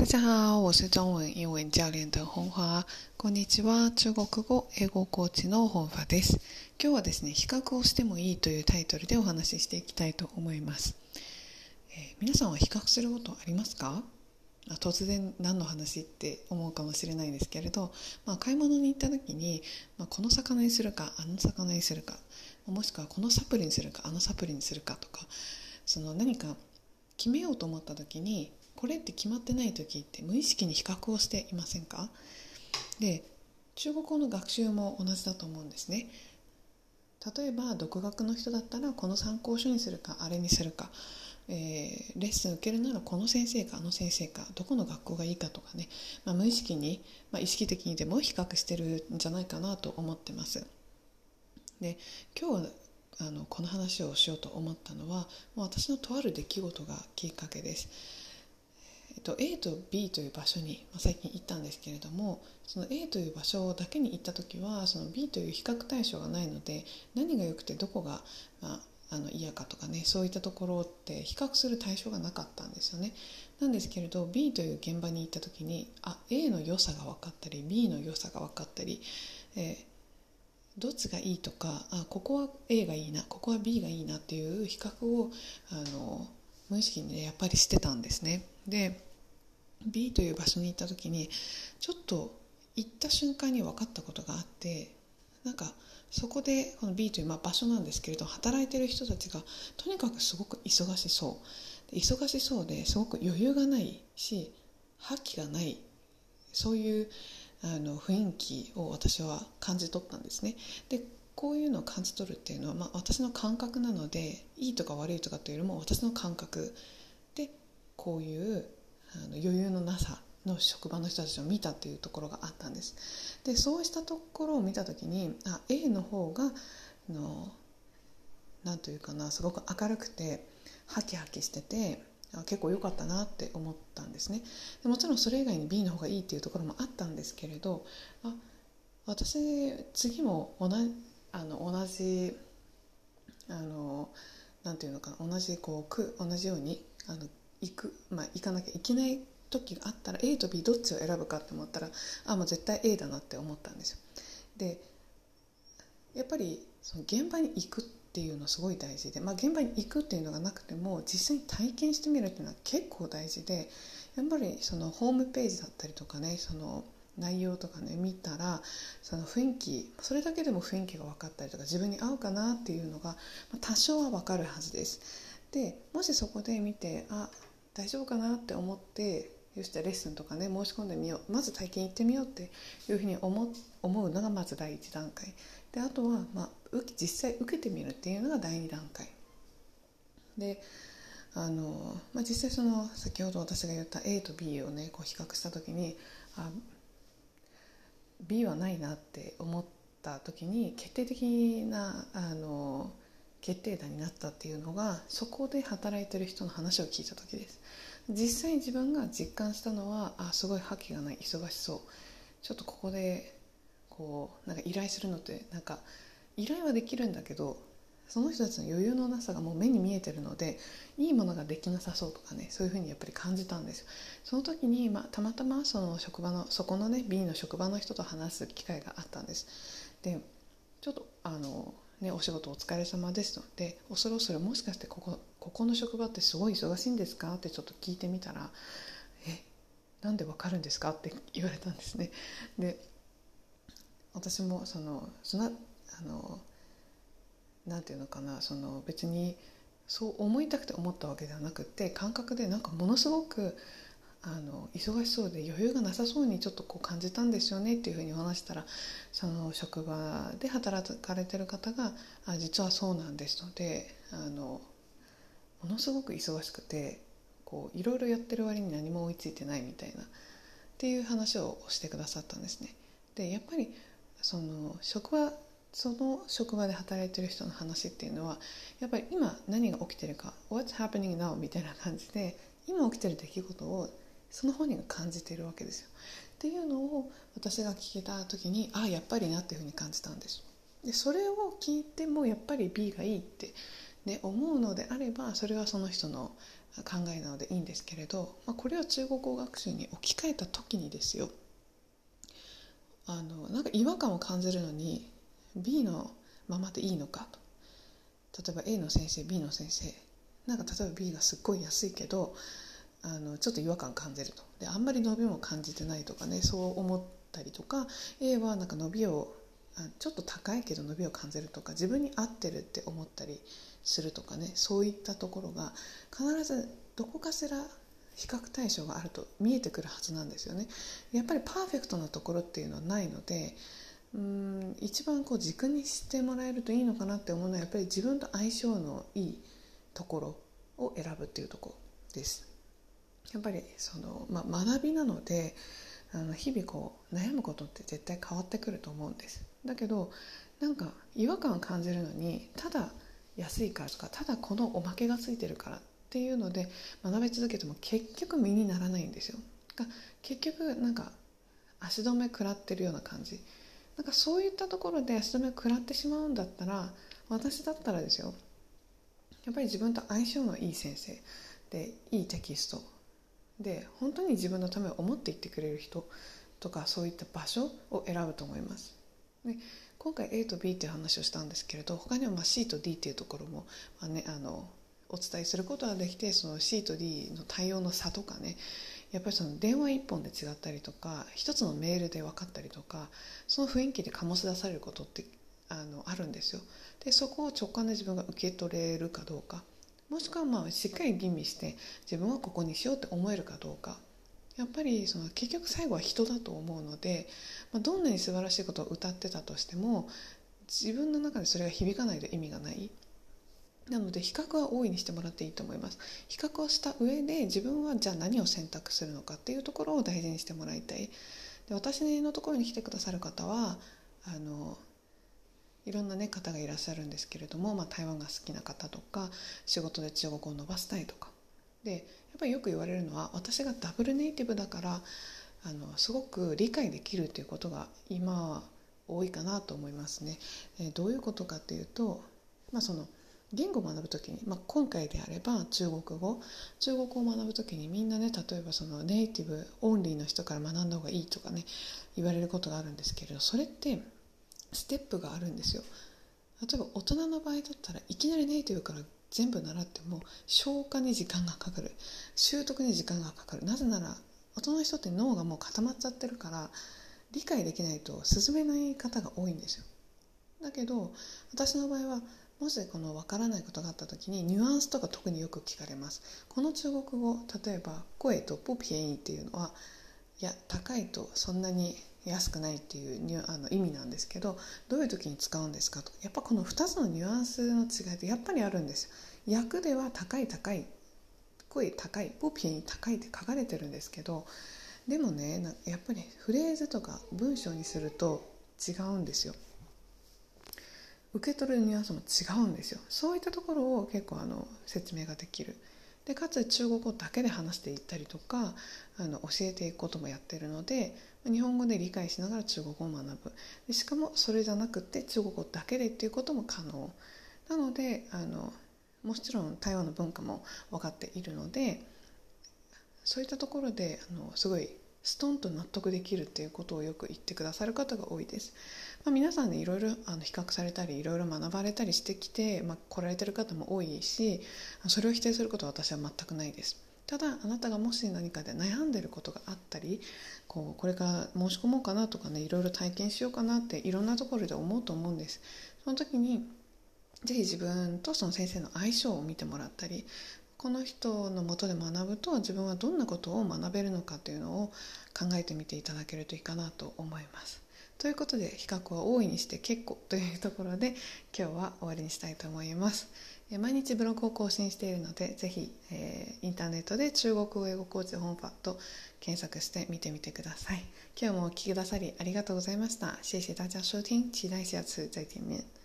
大家好，我是中文英文教練的本華。こんにちは。中国語、英語コーチの本華です。今日はですね、比較をしてもいいというタイトルでお話ししていきたいと思います。えー、皆さんは比較することありますか？突然何の話って思うかもしれないですけれど、まあ、買い物に行った時に、まあ、この魚にするかあの魚にするかもしくはこのサプリにするかあのサプリにするかとかその何か決めようと思った時にこれって決まってない時って無意識に比較をしていませんか？で中国語の学習も同じだと思うんですね。例えば独学の人だったらこの参考書にするかあれにするか、えー、レッスン受けるならこの先生かあの先生かどこの学校がいいかとかね、まあ、無意識に、まあ、意識的にでも比較してるんじゃないかなと思ってます。で今日あのこの話をしようと思ったのはもう私のとある出来事がきっかけです。えっと、A と B という場所に、ま、最近行ったんですけれどもその A という場所だけに行った時はその B という比較対象がないので何が良くてどこが、まあ、あの嫌かとかねそういったところって比較する対象がなかったんですよね。なんですけれど B という現場に行った時にあ A の良さが分かったり B の良さが分かったり、えー、どっちがいいとかあここは A がいいなここは B がいいなっていう比較をあの無意識にねやっぱりしてたんですね。で B という場所に行った時にちょっと行った瞬間に分かったことがあってなんかそこでこの B というまあ場所なんですけれど働いてる人たちがとにかくすごく忙しそう忙しそうですごく余裕がないし覇気がないそういうあの雰囲気を私は感じ取ったんですね。でこういうのを感じ取るっていうのは、まあ、私の感覚なのでいいとか悪いとかというよりも私の感覚。でこういうあの余裕のなさの職場の人たちを見たというところがあったんです。でそうしたところを見た時にあ A の方がのなんというかなすごく明るくてハキハキしてて結構良かったなって思ったんですね。でもちろんそれ以外に B の方がいいっていうところもあったんですけれどあ私次も同じあの同じあのなんていうのかな同じこうく同じようにあの行く、まあ、行かなきゃいけない時があったら A と B どっちを選ぶかって思ったらあもう絶対 A だなって思ったんですよ。でやっぱりその現場に行くっていうのすごい大事で、まあ、現場に行くっていうのがなくても実際に体験してみるっていうのは結構大事でやっぱりそのホームページだったりとかねその内容とかね見たらその雰囲気それだけでも雰囲気が分かったりとか自分に合うかなっていうのが多少は分かるはずです。でもしそこで見てあ大丈夫かなって思ってよしじゃレッスンとかね申し込んでみよう。まず体験行ってみようっていうふうに思思うのがまず第一段階。であとは、まあ、実際受けてみるっていうのが第二段階。であの、まあ、実際その先ほど私が言った A と B をねこう比較した時にあ B はないなって思った時に決定的なあの決定打になったっていうのがそこで働いてる人の話を聞いた時です。実際自分が実感したのはあすごい覇気がない忙しそう。ちょっとここでこうなんか依頼するのってなんか依頼はできるんだけどその人たちの余裕のなさがもう目に見えてるのでいいものができなさそうとかねそういうふうにやっぱり感じたんですよその時に、まあ、たまたまその職場のそこのね B の職場の人と話す機会があったんですでちょっとあのね、お仕事お疲れ様ですので恐る恐るもしかしてここここの職場ってすごい忙しいんですかってちょっと聞いてみたら「えなんでわかるんですか?」って言われたんですね。で私もそのそのあのなんていうのかなその別にそう思いたくて思ったわけではなくて感覚でなんかものすごくあの忙しそうで余裕がなさそうにちょっとこう感じたんですよねっていうふうにお話したらその職場で働かれてる方が「あ実はそうなんです」のであのものすごく忙しくてこういろいろやってる割に何も追いついてないみたいなっていう話をしてくださったんですね。でやっぱりその職場その職場で働いてる人の話っていうのはやっぱり今何が起きてるか「What's happening now?」みたいな感じで今起きてる出来事をその本人が感じているわけですよ。っていうのを私が聞けた時にああやっぱりなっていうふうに感じたんです。でそれを聞いてもやっぱり B がいいって、ね、思うのであればそれはその人の考えなのでいいんですけれど、まあ、これを中国語学習に置き換えた時にですよあのなんか違和感を感じるのに B のままでいいのかと。例えば A の先生 B の先生。なんか例えば B がすっごい安いけどあのちょっと違和感感じると。であんまり伸びも感じてないとかねそう思ったりとか A はなんか伸びをちょっと高いけど伸びを感じるとか自分に合ってるって思ったりするとかねそういったところが必ずどこかしら比較対象があると見えてくるはずなんですよね。やっぱりパーフェクトなところっていうのはないのでうん一番こう軸にしてもらえるといいのかなって思うのはやっぱり自分と相性のいいところを選ぶっていうところです。やっぱりその、まあ、学びなのであの日々こう悩むことって絶対変わってくると思うんです。だけどなんか違和感を感じるのにただ安いからとかただこのおまけがついてるからっていうので学び続けても結局身にならないんですよ。結局なんか足止め食らってるような感じ。なんかそういったところで足止めを食らってしまうんだったら私だったらですよやっぱり自分と相性のいい先生でいいテキストで本当に自分のためを思って言ってくれる人とかそういった場所を選ぶと思います。で今回 A と B っていう話をしたんですけれど他にはま C と D っていうところも、まあね、あのお伝えすることができてその C と D の対応の差とかねやっぱりその電話一本で違ったりとか一つのメールで分かったりとかその雰囲気で醸し出されることってあのあるんですよ。でそこを直感で自分が受け取れるかどうか。もしくはまあしっかり吟味して自分はここにしようって思えるかどうか。やっぱりその結局最後は人だと思うので、ま、どんなに素晴らしいことを歌ってたとしても自分の中でそれが響かないと意味がない。なので比較は大いにしてもらっていいと思います。比較をした上で自分はじゃあ何を選択するのかっていうところを大事にしてもらいたい。で私のところに来てくださる方はあのいろんな、ね、方がいらっしゃるんですけれども、まあ、台湾が好きな方とか仕事で中国を伸ばしたいとか。でやっぱりよく言われるのは私がダブルネイティブだからあのすごく理解できるということが今は多いかなと思いますね。えどういうことかっていうと、まあ、その言語を学ぶ時に、まあ、今回であれば中国語。中国語を学ぶ時にみんなね例えばそのネイティブオンリーの人から学んだ方がいいとかね言われることがあるんですけれどそれってステップがあるんですよ。例えば大人の場合だったらいきなりネイティブから全部習っても消化に時間がかかる。習得に時間がかかる。なぜなら大人の人って脳がもう固まっちゃってるから理解できないと進めない方が多いんですよ。だけど私の場合はもしこの分からないことがあった時にニュアンスとか特によく聞かれます。この中国語例えば「声」と「ポピエイ」っていうのはいや高いとそんなに安くないっていうあの意味なんですけどどういう時に使うんですかと。やっぱこの2つのニュアンスの違いってやっぱりあるんです。よ訳では高い高い声高いポピーに高いって書かれてるんですけどでもねやっぱりフレーズとか文章にすると違うんですよ。受け取るニュアンスも違うんですよ。そういったところを結構あの説明ができる。でかつ中国語だけで話していったりとかあの教えていくこともやってるので日本語で理解しながら中国語を学ぶ。でしかもそれじゃなくて中国語だけでっていうことも可能。なのであのもちろん台湾の文化も分かっているのでそういったところであのすごいストンと納得できるっていうことをよく言ってくださる方が多いです。まあ、皆さんねいろいろあの比較されたりいろいろ学ばれたりしてきて、まあ、来られてる方も多いしそれを否定することは私は全くないです。ただあなたがもし何かで悩んでることがあったりこうこれから申し込もうかなとかねいろいろ体験しようかなっていろんなところで思うと思うんですその時に是非自分とその先生の相性を見てもらったりこの人のもとで学ぶと自分はどんなことを学べるのかというのを考えてみていただけるといいかなと思います。ということで比較は大いにして結構というところで今日は終わりにしたいと思います。毎日ブログを更新しているのでぜひ、えー、インターネットで中国語英語コーチ本ファと検索して見てみてください。今日もお聴きくださりありがとうございました。谢谢大家收听期待下次再见面